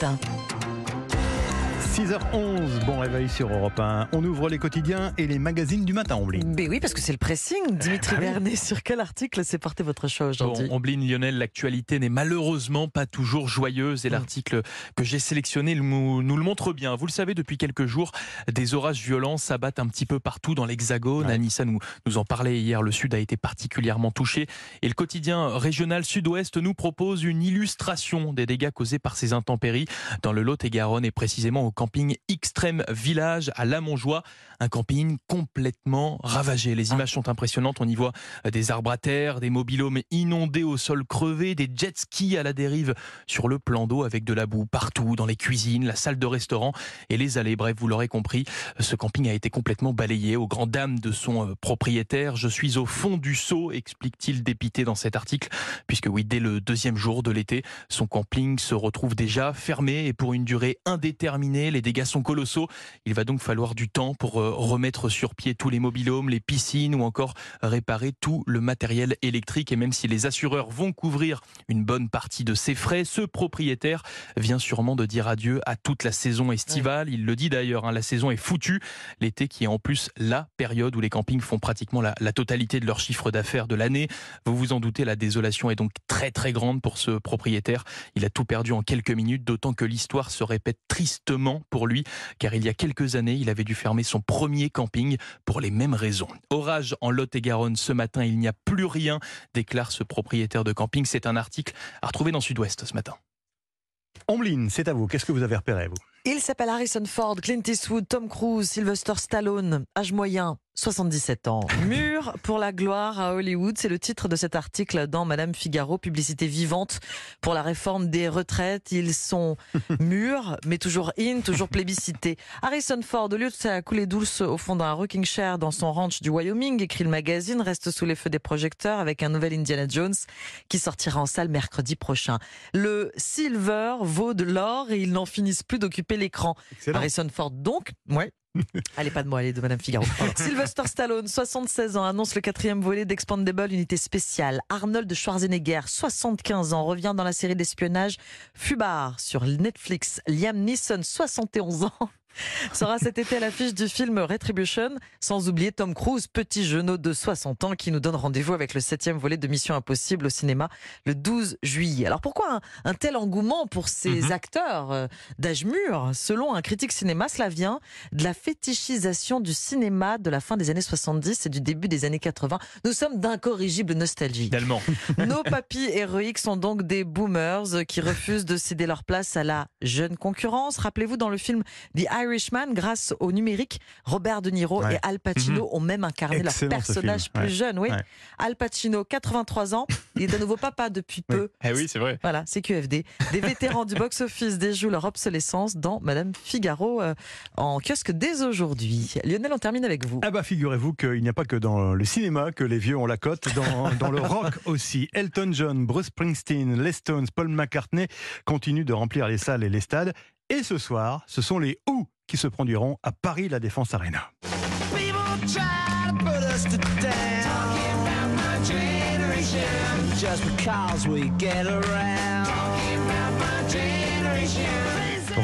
matin. 6h11, bon réveil sur Europe 1. On ouvre les quotidiens et les magazines du matin, Ombline. Mais oui, parce que c'est le pressing. Dimitri Ah oui. Vernet, sur quel article s'est porté votre choix Bon, aujourd'hui Ombline Lionel, l'actualité n'est malheureusement pas toujours joyeuse et Mm. l'article que j'ai sélectionné nous, nous le montre bien. Vous le savez, depuis quelques jours, des orages violents s'abattent un petit peu partout dans l'Hexagone. Ouais. Anissa nous, nous en parlait hier, le Sud a été particulièrement touché. Et le quotidien régional Sud-Ouest nous propose une illustration des dégâts causés par ces intempéries dans le Lot-et-Garonne et précisément au camping Extrême Village à Lamonjoie. Un camping complètement ravagé. Les images sont impressionnantes. On y voit euh, des arbres à terre, des mobilhomes inondés au sol crevé, des jet skis à la dérive sur le plan d'eau avec de la boue partout, dans les cuisines, la salle de restaurant et les allées. Bref, vous l'aurez compris, ce camping a été complètement balayé au grand dam de son euh, propriétaire. Je suis au fond du seau, explique-t-il dépité dans cet article, puisque oui, dès le deuxième jour de l'été, son camping se retrouve déjà fermé et pour une durée indéterminée. Les dégâts sont colossaux. Il va donc falloir du temps pour euh, remettre sur pied tous les mobilhomes, les piscines ou encore réparer tout le matériel électrique. Et même si les assureurs vont couvrir une bonne partie de ces frais, ce propriétaire vient sûrement de dire adieu à toute la saison estivale. Il le dit d'ailleurs, hein, la saison est foutue. L'été qui est en plus la période où les campings font pratiquement la, la totalité de leur chiffre d'affaires de l'année. Vous vous en doutez, la désolation est donc très très grande pour ce propriétaire. Il a tout perdu en quelques minutes, d'autant que l'histoire se répète tristement pour lui, car il y a quelques années, il avait dû fermer son premier camping pour les mêmes raisons. Orage en Lot-et-Garonne ce matin, il n'y a plus rien, déclare ce propriétaire de camping. C'est un article à retrouver dans Sud-Ouest ce matin. Ombline, c'est à vous. Qu'est-ce que vous avez repéré, vous? Il s'appelle Harrison Ford, Clint Eastwood, Tom Cruise, Sylvester Stallone, âge moyen 77 ans. Mur pour la gloire à Hollywood, c'est le titre de cet article dans Madame Figaro, publicité vivante pour la réforme des retraites. Ils sont mûrs, mais toujours in, toujours plébiscités. Harrison Ford, au lieu de sa coulée douce au fond d'un rocking chair dans son ranch du Wyoming, écrit le magazine, reste sous les feux des projecteurs avec un nouvel Indiana Jones qui sortira en salle mercredi prochain. Le silver vaut de l'or et ils n'en finissent plus d'occuper l'écran. Harrison Ford donc, ouais. Allez, pas de moi, allez, de Madame Figaro. Sylvester Stallone, 76 ans, annonce le quatrième volet d'Expandable Unité Spéciale. Arnold Schwarzenegger, 75 ans, revient dans la série d'espionnage Fubar sur Netflix. Liam Neeson, 71 ans. Sera cet été à l'affiche du film Retribution, sans oublier Tom Cruise, petit genou de 60 ans, qui nous donne rendez-vous avec le septième volet de Mission Impossible au cinéma le 12 juillet. Alors pourquoi un, un tel engouement pour ces Mhm. acteurs euh, d'âge mûr? Selon un critique cinéma, cela vient de la fétichisation du cinéma de la fin des années 70 et du début des années 80. Nous sommes d'incorrigible nostalgie. Finalement, Nos papis héroïques sont donc des boomers qui refusent de céder leur place à la jeune concurrence. Rappelez-vous, dans le film The Irishman, grâce au numérique, Robert De Niro Ouais. et Al Pacino ont même incarné leur Excellent, personnage plus Ouais. jeune. Oui. Ouais. Al Pacino, 83 ans, il est à nouveau papa depuis peu. eh oui, c'est vrai. Voilà, c'est QFD. Des vétérans du box-office déjouent leur obsolescence dans Madame Figaro euh, en kiosque dès aujourd'hui. Lionel, on termine avec vous. Ah bah figurez-vous qu'il n'y a pas que dans le cinéma que les vieux ont la cote, dans, dans le rock aussi. Elton John, Bruce Springsteen, les Stones, Paul McCartney continuent de remplir les salles et les stades. Et ce soir, ce sont les Who qui se produiront à Paris La Défense Arena.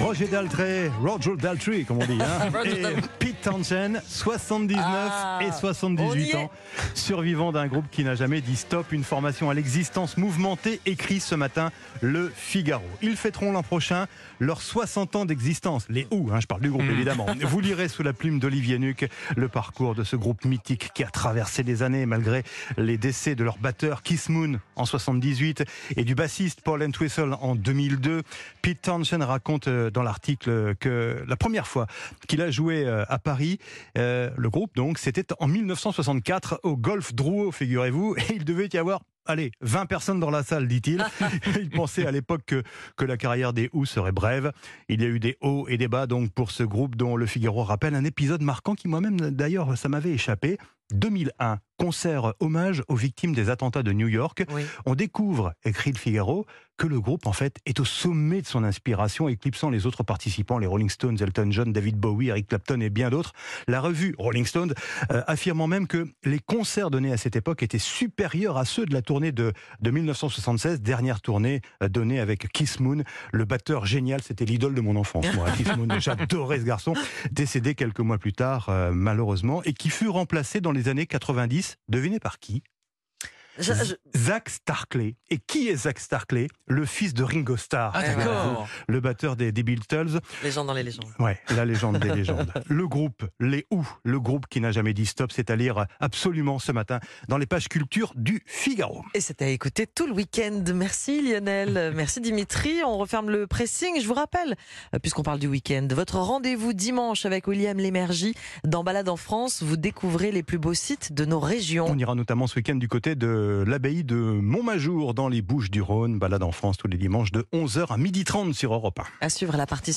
Roger Daltrey, Roger Daltrey comme on dit, hein, et Pete Townshend, 79 Ah, et on y 78 est. ans, survivant d'un groupe qui n'a jamais dit stop, une formation à l'existence mouvementée, écrit ce matin le Figaro. Ils fêteront l'an prochain leurs 60 ans d'existence, les ou, hein, je parle du groupe Mm. évidemment. Vous lirez sous la plume d'Olivier Nuc le parcours de ce groupe mythique qui a traversé des années malgré les décès de leur batteur Kiss Moon en 78 et du bassiste Paul Entwistle en 2002. Pete Townshend raconte euh, dans l'article que la première fois qu'il a joué euh, à Paris, euh, le groupe donc, c'était en 1964 au Golf Drouot, figurez-vous, et il devait y avoir Allez, 20 personnes dans la salle, dit-il. il pensait à l'époque que, que la carrière des Who serait brève. Il y a eu des hauts et des bas donc pour ce groupe dont le Figaro rappelle un épisode marquant qui moi-même d'ailleurs ça m'avait échappé. 2001, concert hommage aux victimes des attentats de New York. Oui. On découvre, écrit le Figaro, que le groupe en fait est au sommet de son inspiration, éclipsant les autres participants, les Rolling Stones, Elton John, David Bowie, Eric Clapton et bien d'autres. La revue Rolling Stone euh, affirmant même que les concerts donnés à cette époque étaient supérieurs à ceux de la tournée de, de 1976, dernière tournée euh, donnée avec Kiss Moon, le batteur génial, c'était l'idole de mon enfance. Moi, Kiss Moon, j'adorais ce garçon, décédé quelques mois plus tard euh, malheureusement, et qui fut remplacé dans les années 90, devinez par qui? Je- je- Zach Starkley. Et qui est Zach Starkley Le fils de Ringo Starr. Ah, d'accord. Le batteur des, des Beatles. Les gens dans les légendes. Ouais, la légende des légendes. Le groupe, les Who, le groupe qui n'a jamais dit stop, c'est à lire absolument ce matin dans les pages culture du Figaro. Et c'était à écouter tout le week-end. Merci Lionel, merci Dimitri. On referme le pressing. Je vous rappelle, puisqu'on parle du week-end, votre rendez-vous dimanche avec William Lémergie dans Balade en France. Vous découvrez les plus beaux sites de nos régions. On ira notamment ce week-end du côté de l'abbaye de Montmajour dans les Bouches du Rhône. Balade en France tous les dimanches de 11h à 12h30 sur Europe 1. À suivre la partie